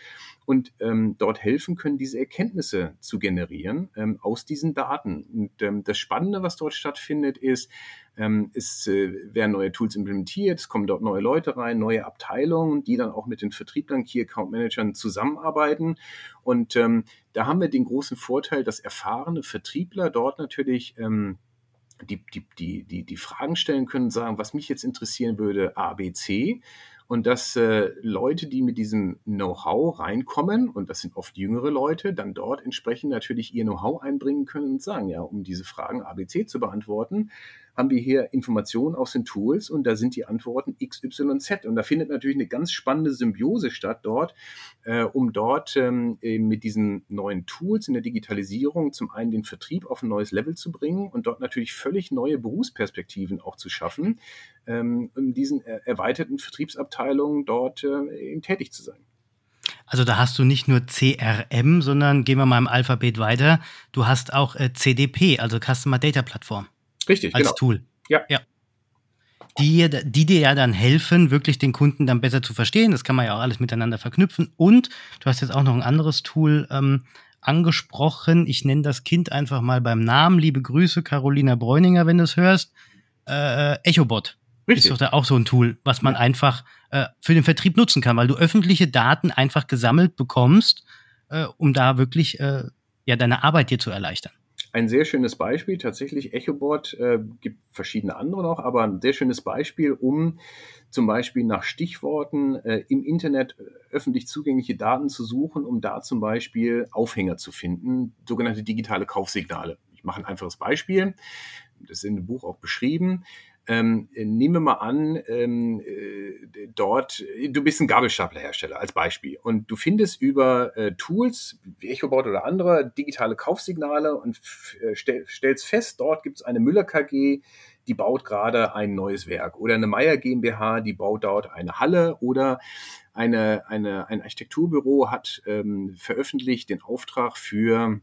Und ähm, dort helfen können, diese Erkenntnisse zu generieren ähm, aus diesen Daten. Und ähm, das Spannende, was dort stattfindet, ist, ähm, es äh, werden neue Tools implementiert, es kommen dort neue Leute rein, neue Abteilungen, die dann auch mit den Vertrieblern, Key Account Managern zusammenarbeiten. Und ähm, da haben wir den großen Vorteil, dass erfahrene Vertriebler dort natürlich ähm, die, die, die, die, die Fragen stellen können, sagen, was mich jetzt interessieren würde, A, B, C und dass äh, Leute, die mit diesem Know-how reinkommen, und das sind oft jüngere Leute, dann dort entsprechend natürlich ihr Know-how einbringen können und sagen, ja, um diese Fragen ABC zu beantworten, haben wir hier Informationen aus den Tools und da sind die Antworten X, Y, Z. Und da findet natürlich eine ganz spannende Symbiose statt dort, äh, um dort ähm, mit diesen neuen Tools in der Digitalisierung zum einen den Vertrieb auf ein neues Level zu bringen und dort natürlich völlig neue Berufsperspektiven auch zu schaffen, ähm, in diesen erweiterten Vertriebsabteilungen dort äh, tätig zu sein. Also da hast du nicht nur CRM, sondern gehen wir mal im Alphabet weiter. Du hast auch äh, CDP, also Customer Data Plattform. Richtig, als genau. Tool. Ja. ja. Die, die dir ja dann helfen, wirklich den Kunden dann besser zu verstehen. Das kann man ja auch alles miteinander verknüpfen. Und du hast jetzt auch noch ein anderes Tool ähm, angesprochen. Ich nenne das Kind einfach mal beim Namen. Liebe Grüße, Carolina Bräuninger, wenn du es hörst. Äh, EchoBot. Richtig. Ist doch da auch so ein Tool, was man ja. einfach äh, für den Vertrieb nutzen kann, weil du öffentliche Daten einfach gesammelt bekommst, äh, um da wirklich äh, ja deine Arbeit dir zu erleichtern ein sehr schönes Beispiel. Tatsächlich EchoBot äh, gibt verschiedene andere noch, aber ein sehr schönes Beispiel, um zum Beispiel nach Stichworten äh, im Internet äh, öffentlich zugängliche Daten zu suchen, um da zum Beispiel Aufhänger zu finden, sogenannte digitale Kaufsignale. Ich mache ein einfaches Beispiel. Das ist in dem Buch auch beschrieben. Ähm, nehmen wir mal an, ähm, äh, dort, du bist ein Gabelstaplerhersteller als Beispiel und du findest über äh, Tools wie EchoBot oder andere digitale Kaufsignale und äh, stell, stellst fest, dort gibt es eine Müller KG, die baut gerade ein neues Werk oder eine Meier GmbH, die baut dort eine Halle oder eine, eine, ein Architekturbüro hat ähm, veröffentlicht den Auftrag für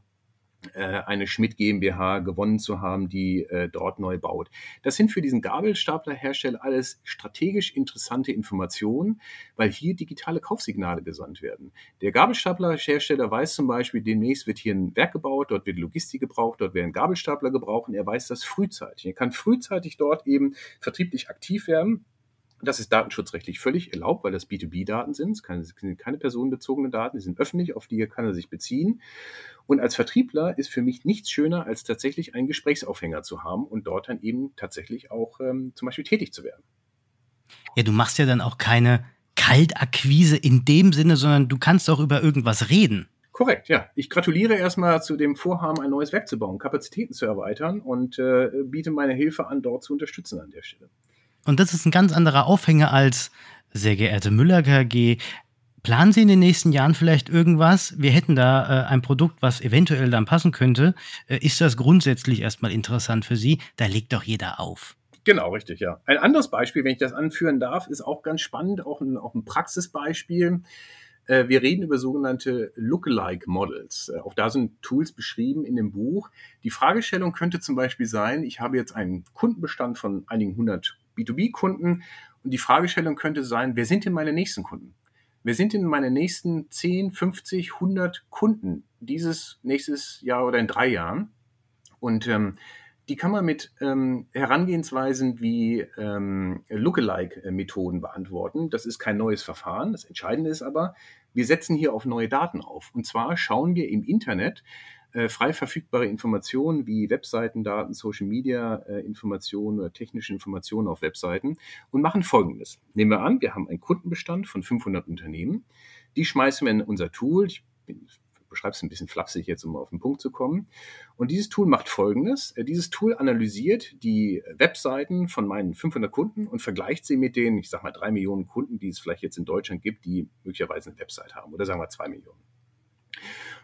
eine Schmidt GmbH gewonnen zu haben, die äh, dort neu baut. Das sind für diesen Gabelstaplerhersteller alles strategisch interessante Informationen, weil hier digitale Kaufsignale gesandt werden. Der Gabelstaplerhersteller weiß zum Beispiel, demnächst wird hier ein Werk gebaut, dort wird Logistik gebraucht, dort werden Gabelstapler gebraucht und er weiß das frühzeitig. Er kann frühzeitig dort eben vertrieblich aktiv werden das ist datenschutzrechtlich völlig erlaubt, weil das B2B-Daten sind. Es sind keine personenbezogenen Daten, die sind öffentlich, auf die kann er sich beziehen. Und als Vertriebler ist für mich nichts schöner, als tatsächlich einen Gesprächsaufhänger zu haben und dort dann eben tatsächlich auch ähm, zum Beispiel tätig zu werden. Ja, du machst ja dann auch keine Kaltakquise in dem Sinne, sondern du kannst auch über irgendwas reden. Korrekt, ja. Ich gratuliere erstmal zu dem Vorhaben, ein neues Werk zu bauen, Kapazitäten zu erweitern und äh, biete meine Hilfe an, dort zu unterstützen an der Stelle. Und das ist ein ganz anderer Aufhänger als Sehr geehrte Müller KG, Planen Sie in den nächsten Jahren vielleicht irgendwas? Wir hätten da äh, ein Produkt, was eventuell dann passen könnte. Äh, ist das grundsätzlich erstmal interessant für Sie? Da legt doch jeder auf. Genau, richtig, ja. Ein anderes Beispiel, wenn ich das anführen darf, ist auch ganz spannend, auch ein, auch ein Praxisbeispiel. Äh, wir reden über sogenannte Lookalike Models. Äh, auch da sind Tools beschrieben in dem Buch. Die Fragestellung könnte zum Beispiel sein, ich habe jetzt einen Kundenbestand von einigen hundert B2B-Kunden und die Fragestellung könnte sein, wer sind denn meine nächsten Kunden? Wer sind denn meine nächsten 10, 50, 100 Kunden dieses nächstes Jahr oder in drei Jahren? Und ähm, die kann man mit ähm, Herangehensweisen wie ähm, Lookalike-Methoden beantworten. Das ist kein neues Verfahren. Das Entscheidende ist aber, wir setzen hier auf neue Daten auf. Und zwar schauen wir im Internet äh, frei verfügbare Informationen wie Webseitendaten, Social Media äh, Informationen oder technische Informationen auf Webseiten und machen Folgendes. Nehmen wir an, wir haben einen Kundenbestand von 500 Unternehmen. Die schmeißen wir in unser Tool. Ich bin beschreibe es ein bisschen flapsig jetzt, um auf den Punkt zu kommen. Und dieses Tool macht Folgendes. Äh, dieses Tool analysiert die Webseiten von meinen 500 Kunden und vergleicht sie mit den, ich sag mal, drei Millionen Kunden, die es vielleicht jetzt in Deutschland gibt, die möglicherweise eine Website haben. Oder sagen wir zwei Millionen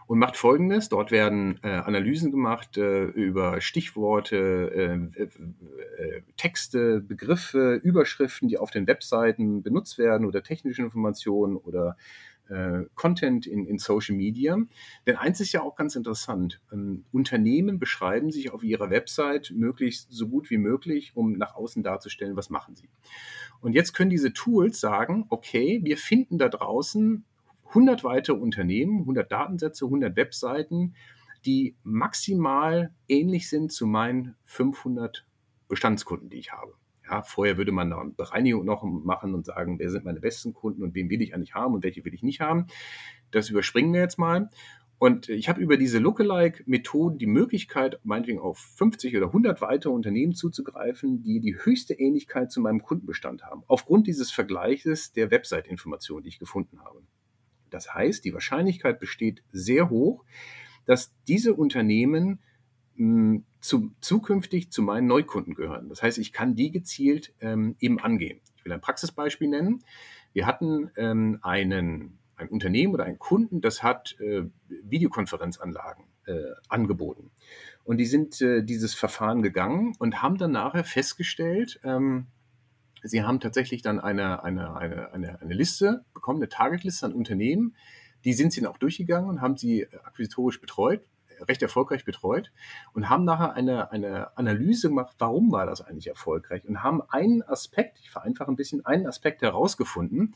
und macht Folgendes. Dort werden äh, Analysen gemacht äh, über Stichworte, äh, äh, Texte, Begriffe, Überschriften, die auf den Webseiten benutzt werden oder technische Informationen oder äh, Content in, in Social Media. Denn eins ist ja auch ganz interessant. Ähm, Unternehmen beschreiben sich auf ihrer Website möglichst so gut wie möglich, um nach außen darzustellen, was machen sie. Und jetzt können diese Tools sagen, okay, wir finden da draußen 100 weitere Unternehmen, 100 Datensätze, 100 Webseiten, die maximal ähnlich sind zu meinen 500 Bestandskunden, die ich habe. Ja, vorher würde man eine Bereinigung noch machen und sagen, wer sind meine besten Kunden und wen will ich eigentlich haben und welche will ich nicht haben. Das überspringen wir jetzt mal. Und ich habe über diese Lookalike-Methoden die Möglichkeit, meinetwegen auf 50 oder 100 weitere Unternehmen zuzugreifen, die die höchste Ähnlichkeit zu meinem Kundenbestand haben, aufgrund dieses Vergleiches der Website-Informationen, die ich gefunden habe. Das heißt, die Wahrscheinlichkeit besteht sehr hoch, dass diese Unternehmen mh, zu, zukünftig zu meinen Neukunden gehören. Das heißt, ich kann die gezielt ähm, eben angehen. Ich will ein Praxisbeispiel nennen. Wir hatten ähm, einen, ein Unternehmen oder einen Kunden, das hat äh, Videokonferenzanlagen äh, angeboten. Und die sind äh, dieses Verfahren gegangen und haben dann nachher festgestellt, ähm, sie haben tatsächlich dann eine, eine, eine, eine, eine Liste bekommen, eine Targetliste an Unternehmen. Die sind sie dann auch durchgegangen und haben sie akquisitorisch betreut, recht erfolgreich betreut und haben nachher eine, eine Analyse gemacht, warum war das eigentlich erfolgreich und haben einen Aspekt, ich vereinfache ein bisschen, einen Aspekt herausgefunden.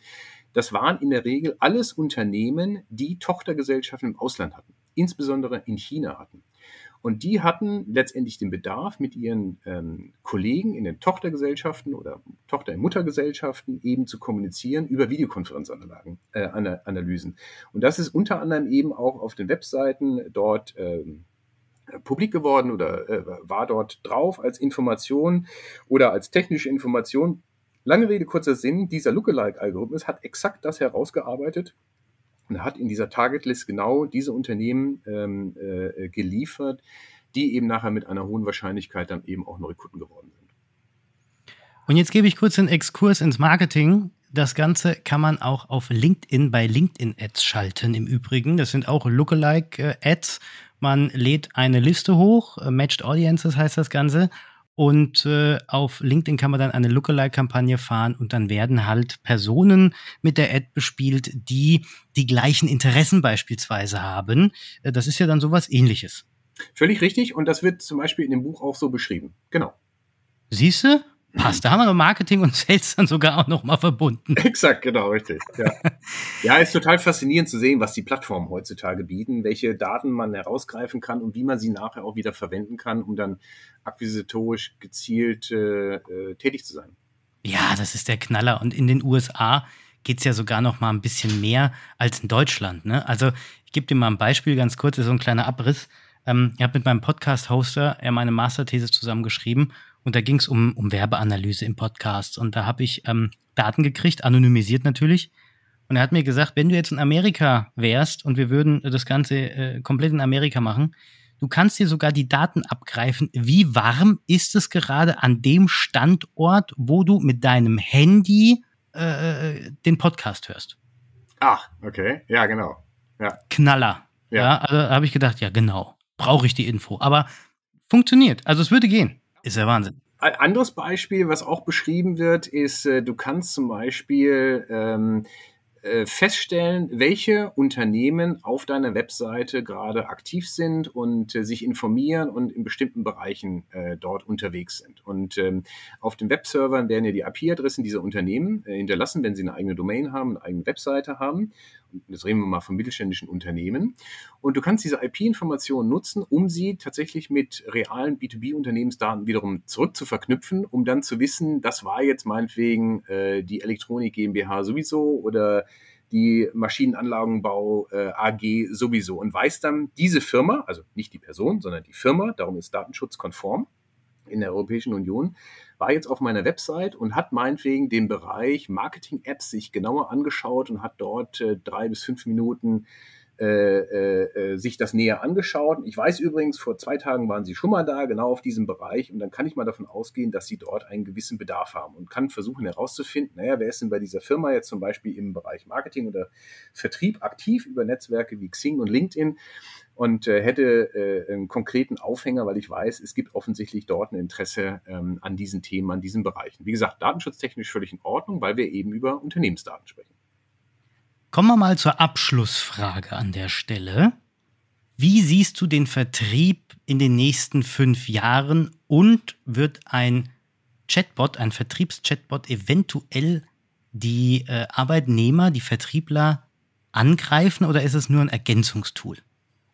Das waren in der Regel alles Unternehmen, die Tochtergesellschaften im Ausland hatten, insbesondere in China hatten. Und die hatten letztendlich den Bedarf, mit ihren ähm, Kollegen in den Tochtergesellschaften oder Tochter- und Muttergesellschaften eben zu kommunizieren über Videokonferenzanlagen, äh, Analysen. Und das ist unter anderem eben auch auf den Webseiten dort ähm, publik geworden oder äh, war dort drauf als Information oder als technische Information. Lange Rede, kurzer Sinn, dieser Lookalike-Algorithmus hat exakt das herausgearbeitet, hat in dieser Target List genau diese Unternehmen ähm, äh, geliefert, die eben nachher mit einer hohen Wahrscheinlichkeit dann eben auch Neukunden geworden sind. Und jetzt gebe ich kurz einen Exkurs ins Marketing. Das Ganze kann man auch auf LinkedIn bei LinkedIn-Ads schalten im Übrigen. Das sind auch Lookalike-Ads. Man lädt eine Liste hoch, Matched Audiences heißt das Ganze, und äh, auf LinkedIn kann man dann eine Lookalike-Kampagne fahren und dann werden halt Personen mit der Ad bespielt, die die gleichen Interessen beispielsweise haben. Äh, das ist ja dann sowas ähnliches. Völlig richtig und das wird zum Beispiel in dem Buch auch so beschrieben. Genau. Siehst du? Passt. Da haben wir noch Marketing und Sales dann sogar auch noch mal verbunden. Exakt, genau, richtig. Ja. ja, ist total faszinierend zu sehen, was die Plattformen heutzutage bieten, welche Daten man herausgreifen kann und wie man sie nachher auch wieder verwenden kann, um dann akquisitorisch gezielt äh, äh tätig zu sein. Ja, das ist der Knaller. Und in den USA geht es ja sogar noch mal ein bisschen mehr als in Deutschland. Ne? Also ich gebe dir mal ein Beispiel ganz kurz, ist so ein kleiner Abriss. Ähm, ich habe mit meinem Podcast-Hoster ja meine Masterthese zusammengeschrieben und da ging es um, um Werbeanalyse im Podcast. Und da habe ich ähm, Daten gekriegt, anonymisiert natürlich. Und er hat mir gesagt, wenn du jetzt in Amerika wärst und wir würden das Ganze äh, komplett in Amerika machen, du kannst dir sogar die Daten abgreifen, wie warm ist es gerade an dem Standort, wo du mit deinem Handy äh, den Podcast hörst. Ach, okay. Ja, genau. Ja. Knaller. Ja, ja also habe ich gedacht, ja, genau. Brauche ich die Info. Aber funktioniert. Also es würde gehen. Ist ja Wahnsinn. Ein anderes Beispiel, was auch beschrieben wird, ist, äh, du kannst zum Beispiel ähm, äh, feststellen, welche Unternehmen auf deiner Webseite gerade aktiv sind und äh, sich informieren und in bestimmten Bereichen äh, dort unterwegs sind. Und ähm, auf den Webservern werden ja die IP-Adressen dieser Unternehmen äh, hinterlassen, wenn sie eine eigene Domain haben, eine eigene Webseite haben. Jetzt reden wir mal von mittelständischen Unternehmen. Und du kannst diese IP-Informationen nutzen, um sie tatsächlich mit realen B2B-Unternehmensdaten wiederum zurück zu verknüpfen, um dann zu wissen, das war jetzt meinetwegen äh, die Elektronik GmbH sowieso oder die Maschinenanlagenbau äh, AG sowieso und weiß dann diese Firma, also nicht die Person, sondern die Firma, darum ist datenschutzkonform in der Europäischen Union, war jetzt auf meiner Website und hat meinetwegen den Bereich Marketing-Apps sich genauer angeschaut und hat dort äh, drei bis fünf Minuten äh, äh, äh, sich das näher angeschaut. Ich weiß übrigens, vor zwei Tagen waren Sie schon mal da, genau auf diesem Bereich. Und dann kann ich mal davon ausgehen, dass Sie dort einen gewissen Bedarf haben und kann versuchen herauszufinden, naja, wer ist denn bei dieser Firma jetzt zum Beispiel im Bereich Marketing oder Vertrieb aktiv über Netzwerke wie Xing und LinkedIn und äh, hätte äh, einen konkreten Aufhänger, weil ich weiß, es gibt offensichtlich dort ein Interesse ähm, an diesen Themen, an diesen Bereichen. Wie gesagt, datenschutztechnisch völlig in Ordnung, weil wir eben über Unternehmensdaten sprechen. Kommen wir mal zur Abschlussfrage an der Stelle. Wie siehst du den Vertrieb in den nächsten fünf Jahren und wird ein Chatbot, ein Vertriebschatbot eventuell die äh, Arbeitnehmer, die Vertriebler angreifen oder ist es nur ein Ergänzungstool?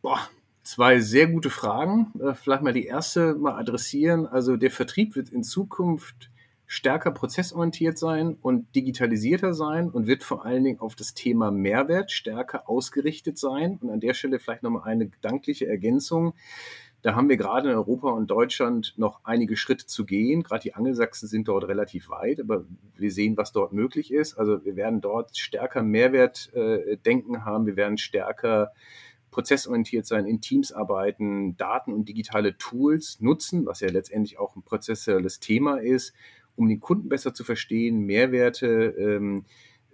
Boah, zwei sehr gute Fragen. Äh, vielleicht mal die erste mal adressieren. Also der Vertrieb wird in Zukunft stärker prozessorientiert sein und digitalisierter sein und wird vor allen Dingen auf das Thema Mehrwert stärker ausgerichtet sein. Und an der Stelle vielleicht nochmal eine gedankliche Ergänzung. Da haben wir gerade in Europa und Deutschland noch einige Schritte zu gehen. Gerade die Angelsachsen sind dort relativ weit, aber wir sehen, was dort möglich ist. Also wir werden dort stärker Mehrwertdenken äh, haben. Wir werden stärker prozessorientiert sein, in Teams arbeiten, Daten und digitale Tools nutzen, was ja letztendlich auch ein prozessuelles Thema ist um den Kunden besser zu verstehen, Mehrwerte ähm,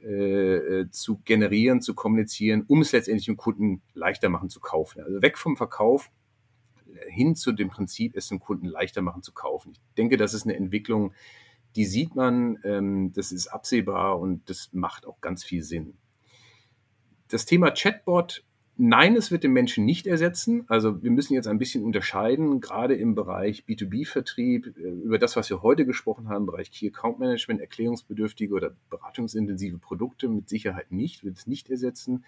äh, zu generieren, zu kommunizieren, um es letztendlich dem Kunden leichter machen zu kaufen. Also weg vom Verkauf hin zu dem Prinzip, es dem Kunden leichter machen zu kaufen. Ich denke, das ist eine Entwicklung, die sieht man, ähm, das ist absehbar und das macht auch ganz viel Sinn. Das Thema Chatbot Nein, es wird den Menschen nicht ersetzen. Also wir müssen jetzt ein bisschen unterscheiden, gerade im Bereich B2B-Vertrieb, äh, über das, was wir heute gesprochen haben, im Bereich Key Account Management, erklärungsbedürftige oder beratungsintensive Produkte mit Sicherheit nicht, wird es nicht ersetzen.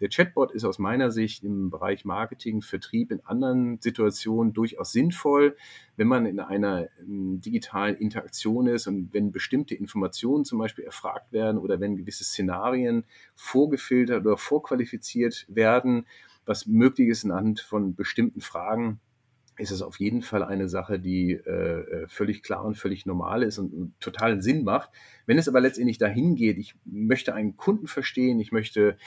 Der Chatbot ist aus meiner Sicht im Bereich Marketing, Vertrieb in anderen Situationen durchaus sinnvoll, wenn man in einer ähm, digitalen Interaktion ist und wenn bestimmte Informationen zum Beispiel erfragt werden oder wenn gewisse Szenarien vorgefiltert oder vorqualifiziert werden, was möglich ist anhand von bestimmten Fragen, ist es auf jeden Fall eine Sache, die äh, äh völlig klar und völlig normal ist und, und total Sinn macht. Wenn es aber letztendlich dahin geht, ich möchte einen Kunden verstehen, ich möchte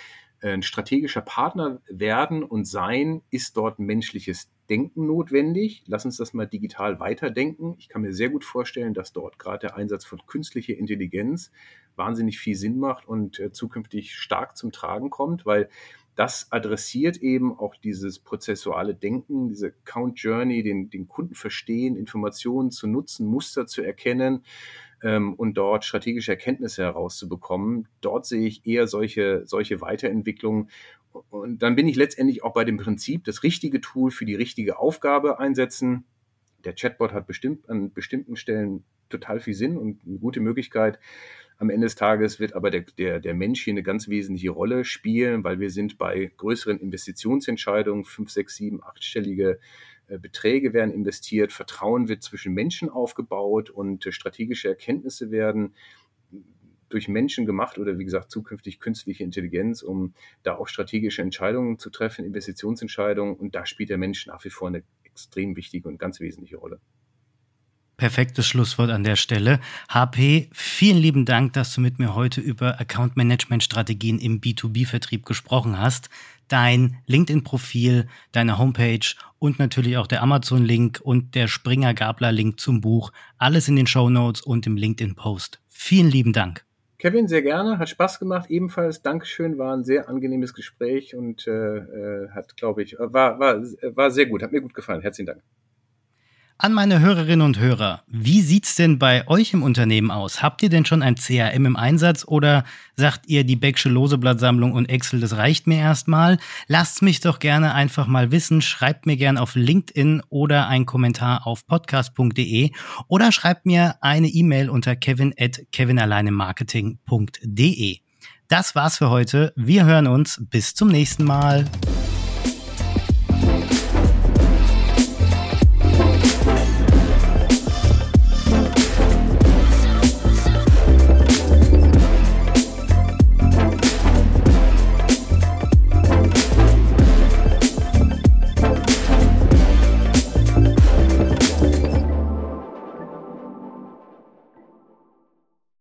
ein strategischer Partner werden und sein, ist dort menschliches Denken notwendig. Lass uns das mal digital weiterdenken. Ich kann mir sehr gut vorstellen, dass dort gerade der Einsatz von künstlicher Intelligenz wahnsinnig viel Sinn macht und äh, zukünftig stark zum Tragen kommt, weil das adressiert eben auch dieses prozessuale Denken, diese Count Journey, den, den Kunden verstehen, Informationen zu nutzen, Muster zu erkennen ähm, und dort strategische Erkenntnisse herauszubekommen. Dort sehe ich eher solche, solche Weiterentwicklungen. Und dann bin ich letztendlich auch bei dem Prinzip, das richtige Tool für die richtige Aufgabe einsetzen. Der Chatbot hat bestimmt an bestimmten Stellen total viel Sinn und eine gute Möglichkeit. Am Ende des Tages wird aber der, der, der Mensch hier eine ganz wesentliche Rolle spielen, weil wir sind bei größeren Investitionsentscheidungen, fünf, sechs, sieben, achtstellige Beträge werden investiert, Vertrauen wird zwischen Menschen aufgebaut und äh, strategische Erkenntnisse werden durch Menschen gemacht oder wie gesagt zukünftig künstliche Intelligenz, um da auch strategische Entscheidungen zu treffen, Investitionsentscheidungen. Und da spielt der Mensch nach wie vor eine extrem wichtige und ganz wesentliche Rolle. Perfektes Schlusswort an der Stelle. HP, vielen lieben Dank, dass du mit mir heute über Account Management Strategien im B2B-Vertrieb gesprochen hast. Dein LinkedIn-Profil, deine Homepage und natürlich auch der Amazon-Link und der Springer-Gabler-Link zum Buch. Alles in den Show Notes und im LinkedIn-Post. Vielen lieben Dank. Kevin, sehr gerne, hat Spaß gemacht. Ebenfalls Dankeschön, war ein sehr angenehmes Gespräch und äh, äh hat, glaube ich, war, war, war sehr gut, hat mir gut gefallen. Herzlichen Dank. An meine Hörerinnen und Hörer, wie sieht's denn bei euch im Unternehmen aus? Habt ihr denn schon ein CRM im Einsatz oder sagt ihr, die Becksche Loseblattsammlung und Excel, das reicht mir erstmal? Lasst mich doch gerne einfach mal wissen. Schreibt mir gerne auf LinkedIn oder einen Kommentar auf podcast.de oder schreibt mir eine E-Mail unter kevin at kevinalleinemarketing.de. Das war's für heute. Wir hören uns. Bis zum nächsten Mal.